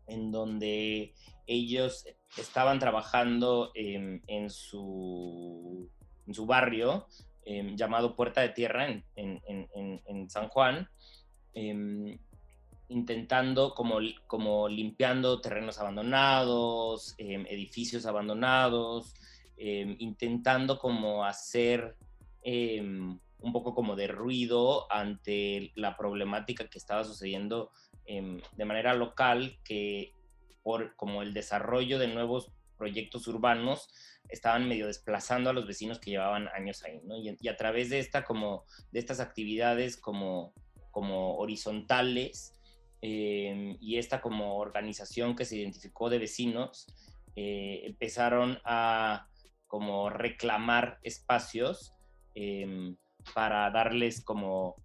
en donde ellos estaban trabajando en, su, en su barrio em, llamado Puerta de Tierra en San Juan intentando como, como limpiando terrenos abandonados, em, edificios abandonados, em, intentando como hacer em, un poco como de ruido ante la problemática que estaba sucediendo de manera local, que por como el desarrollo de nuevos proyectos urbanos estaban medio desplazando a los vecinos que llevaban años ahí. Y, y a través de esta como de estas actividades como como horizontales em, y esta como organización que se identificó de vecinos eh, empezaron a como reclamar espacios em, para darles como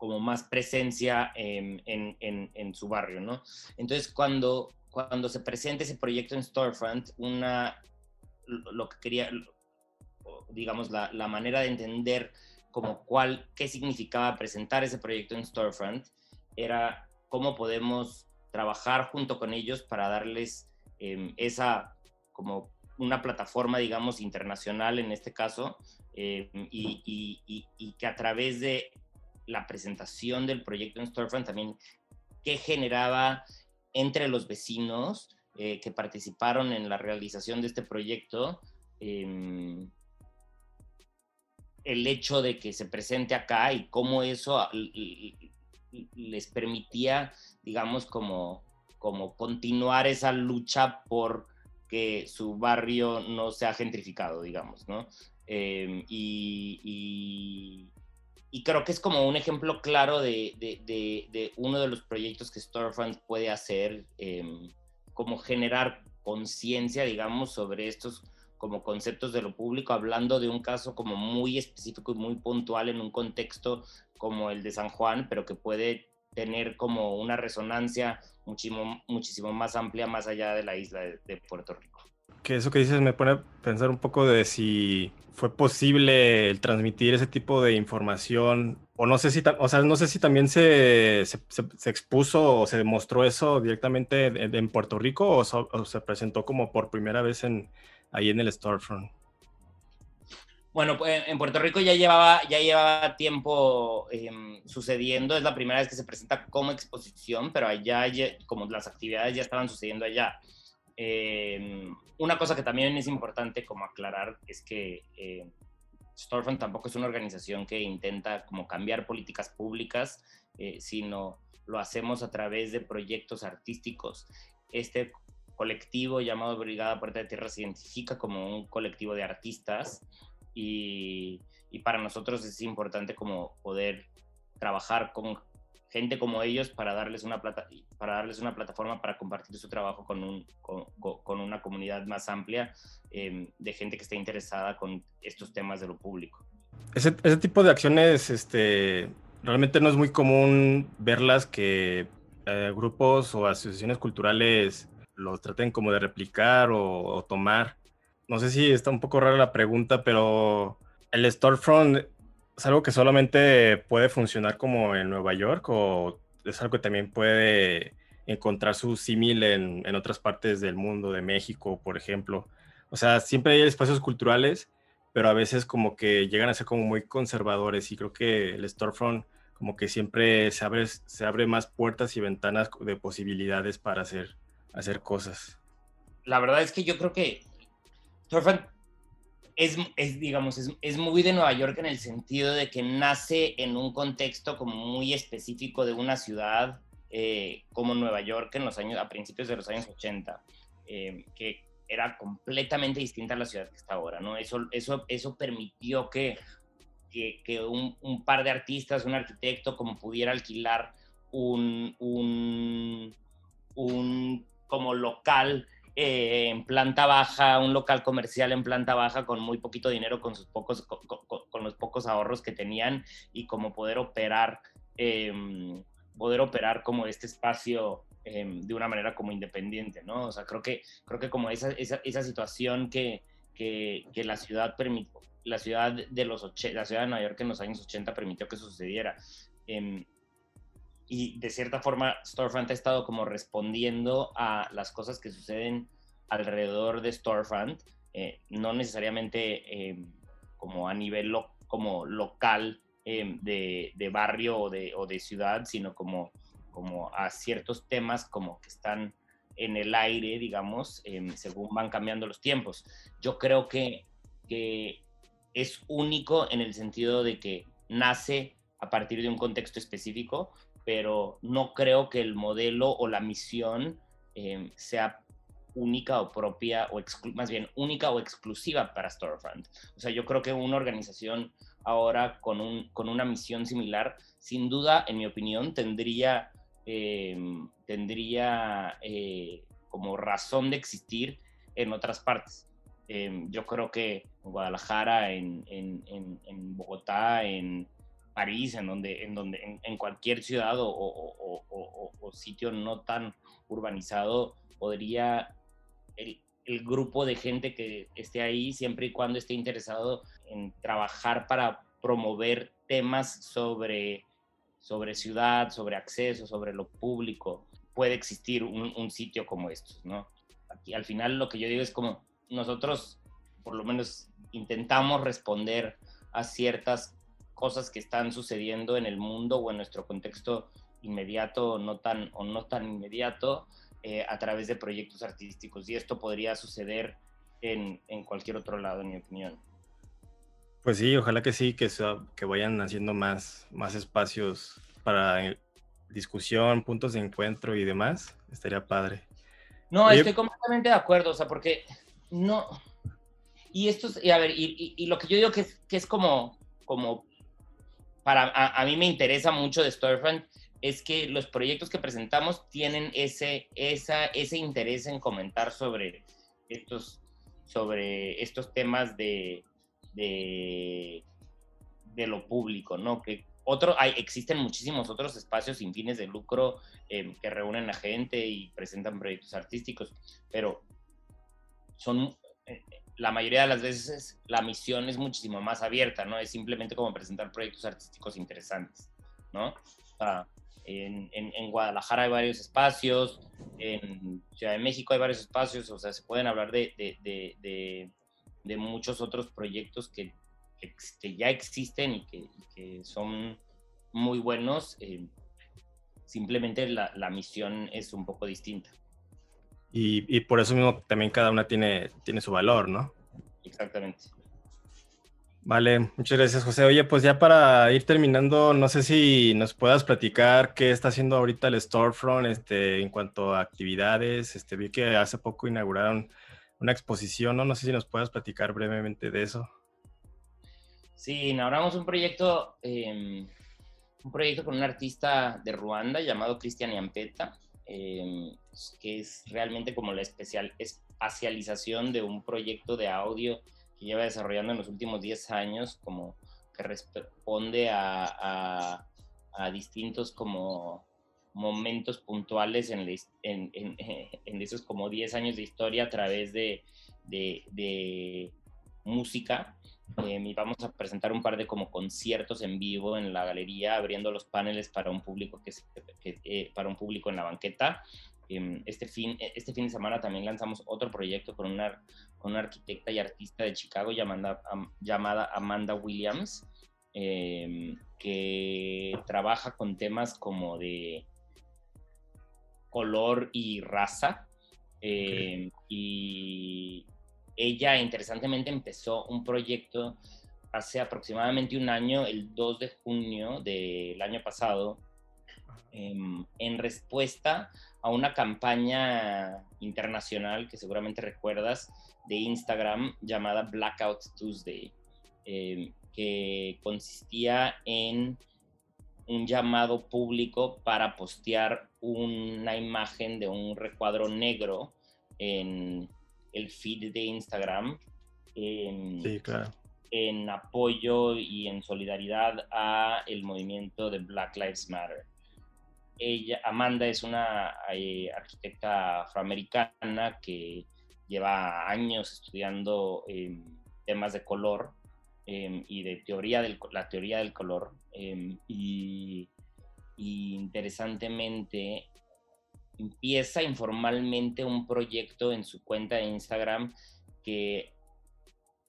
como más presencia en, en, su barrio, ¿no? Entonces, cuando, cuando se presenta ese proyecto en Storefront, una, lo que quería, digamos, la, la manera de entender como cuál, qué significaba presentar ese proyecto en Storefront, era cómo podemos trabajar junto con ellos para darles em, esa, como una plataforma, digamos, internacional en este caso, em, y, y, que a través de la presentación del proyecto en Storefront también, qué generaba entre los vecinos eh, que participaron en la realización de este proyecto, eh, el hecho de que se presente acá y cómo eso les permitía, digamos, como, como continuar esa lucha por que su barrio no sea gentrificado, digamos, ¿no? Em, y, creo que es como un ejemplo claro de, uno de los proyectos que Storefront puede hacer, em, como generar conciencia, digamos, sobre estos como conceptos de lo público, hablando de un caso como muy específico y muy puntual en un contexto como el de San Juan, pero que puede tener como una resonancia muchísimo, muchísimo más amplia más allá de la isla de, Puerto Rico. Que eso que dices me pone a pensar un poco de si fue posible el transmitir ese tipo de información o no sé si, o sea, no sé si también se, se, expuso o se demostró eso directamente en, Puerto Rico o, o, se presentó como por primera vez en, ahí en el storefront? Bueno, pues, en Puerto Rico ya llevaba, ya llevaba tiempo em, sucediendo, es la primera vez que se presenta como exposición, pero allá, como las actividades ya estaban sucediendo allá. Em, una cosa que también es importante como aclarar es que eh, Storefront tampoco es una organización que intenta como cambiar políticas públicas, eh, sino lo hacemos a través de proyectos artísticos. Este colectivo llamado Brigada Puerta de Tierra se identifica como un colectivo de artistas y, para nosotros es importante como poder trabajar con gente como ellos para darles una, plata, para darles una plataforma para compartir su trabajo con, un, con, una comunidad más amplia em, de gente que esté interesada con estos temas de lo público. Ese, ese tipo de acciones este, realmente no es muy común verlas que eh, grupos o asociaciones culturales los traten como de replicar o, tomar. No sé si está un poco rara la pregunta, pero el storefront es algo que solamente puede funcionar como en Nueva York o es algo que también puede encontrar su símil en, en, otras partes del mundo, de México, por ejemplo. O sea, siempre hay espacios culturales, pero a veces como que llegan a ser como muy conservadores y creo que el storefront como que siempre se abre, se abre más puertas y ventanas de posibilidades para hacer hacer cosas. La verdad es que yo creo que Storefront es, es, digamos, es, es, muy de Nueva York en el sentido de que nace en un contexto como muy específico de una ciudad eh, como Nueva York en los años, a principios de los años 80, eh, que era completamente distinta a la ciudad que está ahora, ¿no? Eso, eso, eso permitió que, que, que un, un, par de artistas, un arquitecto, como pudiera alquilar un, un, un como local eh, en planta baja, un local comercial en planta baja con muy poquito dinero, con, sus pocos, con, los pocos ahorros que tenían y como poder operar, em, poder operar como este espacio em, de una manera como independiente, ¿no? O sea, creo que, creo que como esa, esa, esa situación que, que, que, la ciudad permitió, la ciudad de los la ciudad de Nueva York en los años 80 permitió que sucediera. Eh, y de cierta forma Storefront ha estado como respondiendo a las cosas que suceden alrededor de Storefront, eh, no necesariamente eh, como a nivel como local eh, de, de, barrio o de, o de, ciudad, sino como, como a ciertos temas como que están en el aire, digamos, según van cambiando los tiempos. Yo creo que, que es único en el sentido de que nace a partir de un contexto específico, pero no creo que el modelo o la misión em, sea única o propia, o más bien única o exclusiva para Storefront. O sea, yo creo que una organización ahora con, un, con una misión similar, sin duda, en mi opinión, tendría em, tendría eh, como razón de existir en otras partes. Em, yo creo que en Guadalajara, en, en, Bogotá, en París, en donde, en, donde, en, cualquier ciudad o, sitio no tan urbanizado, podría el, el, grupo de gente que esté ahí, siempre y cuando esté interesado en trabajar para promover temas sobre, sobre ciudad, sobre acceso, sobre lo público, puede existir un, un sitio como estos, ¿no? Aquí al final lo que yo digo es como nosotros por lo menos intentamos responder a ciertas cosas que están sucediendo en el mundo o en nuestro contexto inmediato no tan, o no tan inmediato eh, a través de proyectos artísticos. Y esto podría suceder en, en, cualquier otro lado, en mi opinión. Pues sí, ojalá que sí, que, que vayan haciendo más, más espacios para discusión, puntos de encuentro y demás. Estaría padre. No, estoy completamente de acuerdo, o sea, porque no. Y esto es, y a ver, y, y, lo que yo digo que es, que es como, como para, a, mí me interesa mucho de Storefront es que los proyectos que presentamos tienen ese, esa, ese interés en comentar sobre estos, sobre estos temas de, de, lo público, ¿no? Que otro, hay, existen muchísimos otros espacios sin fines de lucro eh, que reúnen a gente y presentan proyectos artísticos, pero son, eh, la mayoría de las veces la misión es muchísimo más abierta, ¿no? Es simplemente como presentar proyectos artísticos interesantes, ¿no? en, en, Guadalajara hay varios espacios, en Ciudad de México hay varios espacios, o sea, se pueden hablar de, de, de, de muchos otros proyectos que, que, ya existen y que, que, son muy buenos. Eh, simplemente la, la misión es un poco distinta. Y, y, por eso mismo también cada una tiene, tiene su valor, ¿no? Exactamente. Vale, muchas gracias José. Oye, pues ya para ir terminando, no sé si nos puedas platicar qué está haciendo ahorita el Storefront este, en cuanto a actividades. Este, vi que hace poco inauguraron una exposición, ¿no? No sé si nos puedas platicar brevemente de eso. Sí, inauguramos un proyecto, em, un proyecto con un artista de Ruanda llamado Cristian Yampeta. Em, que es realmente como la especial, espacialización de un proyecto de audio que lleva desarrollando en los últimos 10 años, como que responde a, distintos como momentos puntuales en, esos como 10 años de historia a través de música eh, y vamos a presentar un par de como conciertos en vivo en la galería, abriendo los paneles para un público que, eh, para un público en la banqueta. Em, este fin, este fin de semana también lanzamos otro proyecto con una, con una arquitecta y artista de Chicago llamada, llamada Amanda Williams, em, que trabaja con temas como de color y raza. Em, y, ella interesantemente empezó un proyecto hace aproximadamente un año, el 2 de junio del año pasado, em, en respuesta a una campaña internacional que seguramente recuerdas de Instagram llamada Blackout Tuesday, em, que consistía en un llamado público para postear una imagen de un recuadro negro en el feed de Instagram en, en apoyo y en solidaridad a el movimiento de Black Lives Matter. Ella, Amanda es una eh, arquitecta afroamericana que lleva años estudiando em, temas de color em, y de teoría del, la teoría del color em, y, y interesantemente empieza informalmente un proyecto en su cuenta de Instagram que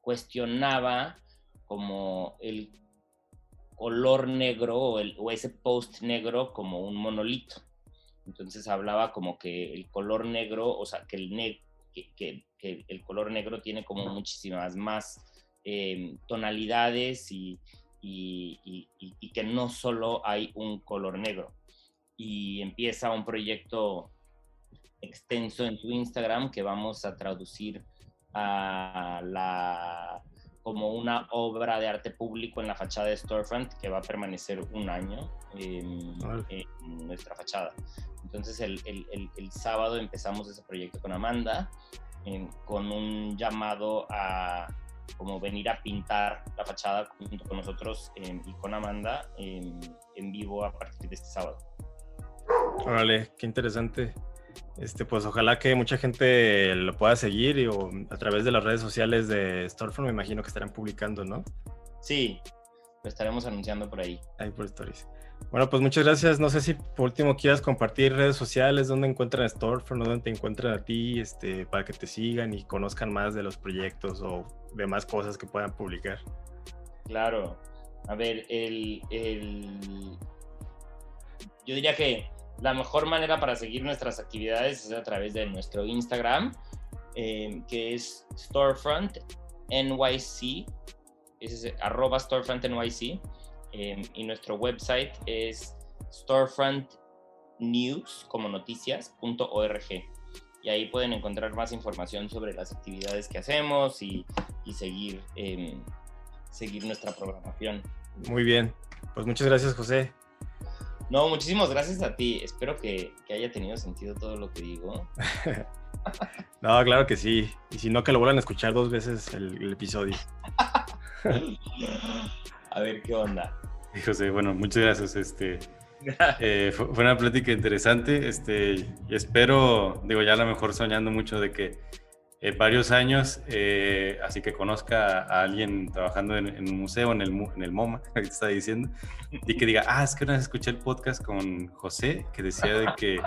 cuestionaba como el color negro o, ese post negro como un monolito. Entonces hablaba como que el color negro, o sea, que el, que, el color negro tiene como muchísimas más em, tonalidades y, y, que no solo hay un color negro y empieza un proyecto extenso en su Instagram que vamos a traducir a la, como una obra de arte público en la fachada de Storefront que va a permanecer un año en, nuestra fachada. Entonces el, el, el, sábado empezamos ese proyecto con Amanda, con un llamado a como venir a pintar la fachada junto con nosotros y con Amanda en vivo a partir de este sábado. Órale, qué interesante. Este, pues ojalá que mucha gente lo pueda seguir y, o a través de las redes sociales de Storefront me imagino que estarán publicando, ¿no? Sí, lo estaremos anunciando por ahí. Ahí por Stories. Bueno, pues muchas gracias. No sé si por último quieras compartir redes sociales, dónde encuentran Storefront, dónde te encuentran a ti, este, para que te sigan y conozcan más de los proyectos o demás cosas que puedan publicar. Claro. A ver, el, el... yo diría que la mejor manera para seguir nuestras actividades es a través de nuestro Instagram, eh, que es Storefront NYC, arroba Storefront NYC, eh, y nuestro website es storefrontnews, como noticias.org. Y ahí pueden encontrar más información sobre las actividades que hacemos y, seguir, em, seguir nuestra programación. Muy bien, pues muchas gracias José. No, muchísimas gracias a ti. Espero que, haya tenido sentido todo lo que digo. no, claro que sí. Y si no, que lo vuelvan a escuchar dos veces el, episodio. a ver qué onda. José, bueno, muchas gracias. Este, eh, fue, una plática interesante. Este, espero, digo, ya a lo mejor soñando mucho de que eh, varios años, eh, así que conozca a alguien trabajando en, un museo, en el, en el MoMA, que está diciendo, y que diga, ah, es que una vez escuché el podcast con José, que decía de que,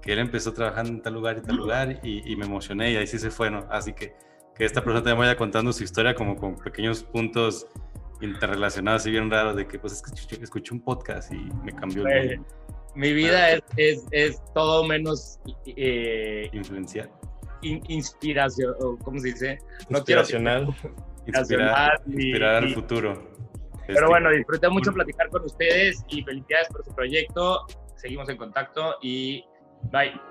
que él empezó trabajando en tal lugar y tal lugar, y, me emocioné, y ahí sí se fue, ¿no? Así que que esta persona también vaya contando su historia como con pequeños puntos interrelacionados y bien raros de que pues es que escuché, un podcast y me cambió el mundo. Mi vida es, es, es, todo menos eh, influencial inspiración, ¿cómo se dice? No inspiracional. inspirar, inspirar al futuro. Pero este, bueno, disfruté mucho platicar con ustedes y felicidades por su proyecto. Seguimos en contacto y bye.